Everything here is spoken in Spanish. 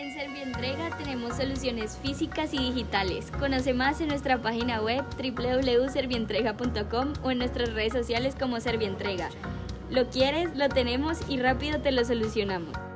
En Servientrega tenemos soluciones físicas y digitales. Conoce más en nuestra página web www.servientrega.com o en nuestras redes sociales como Servientrega. Lo quieres, lo tenemos y rápido te lo solucionamos.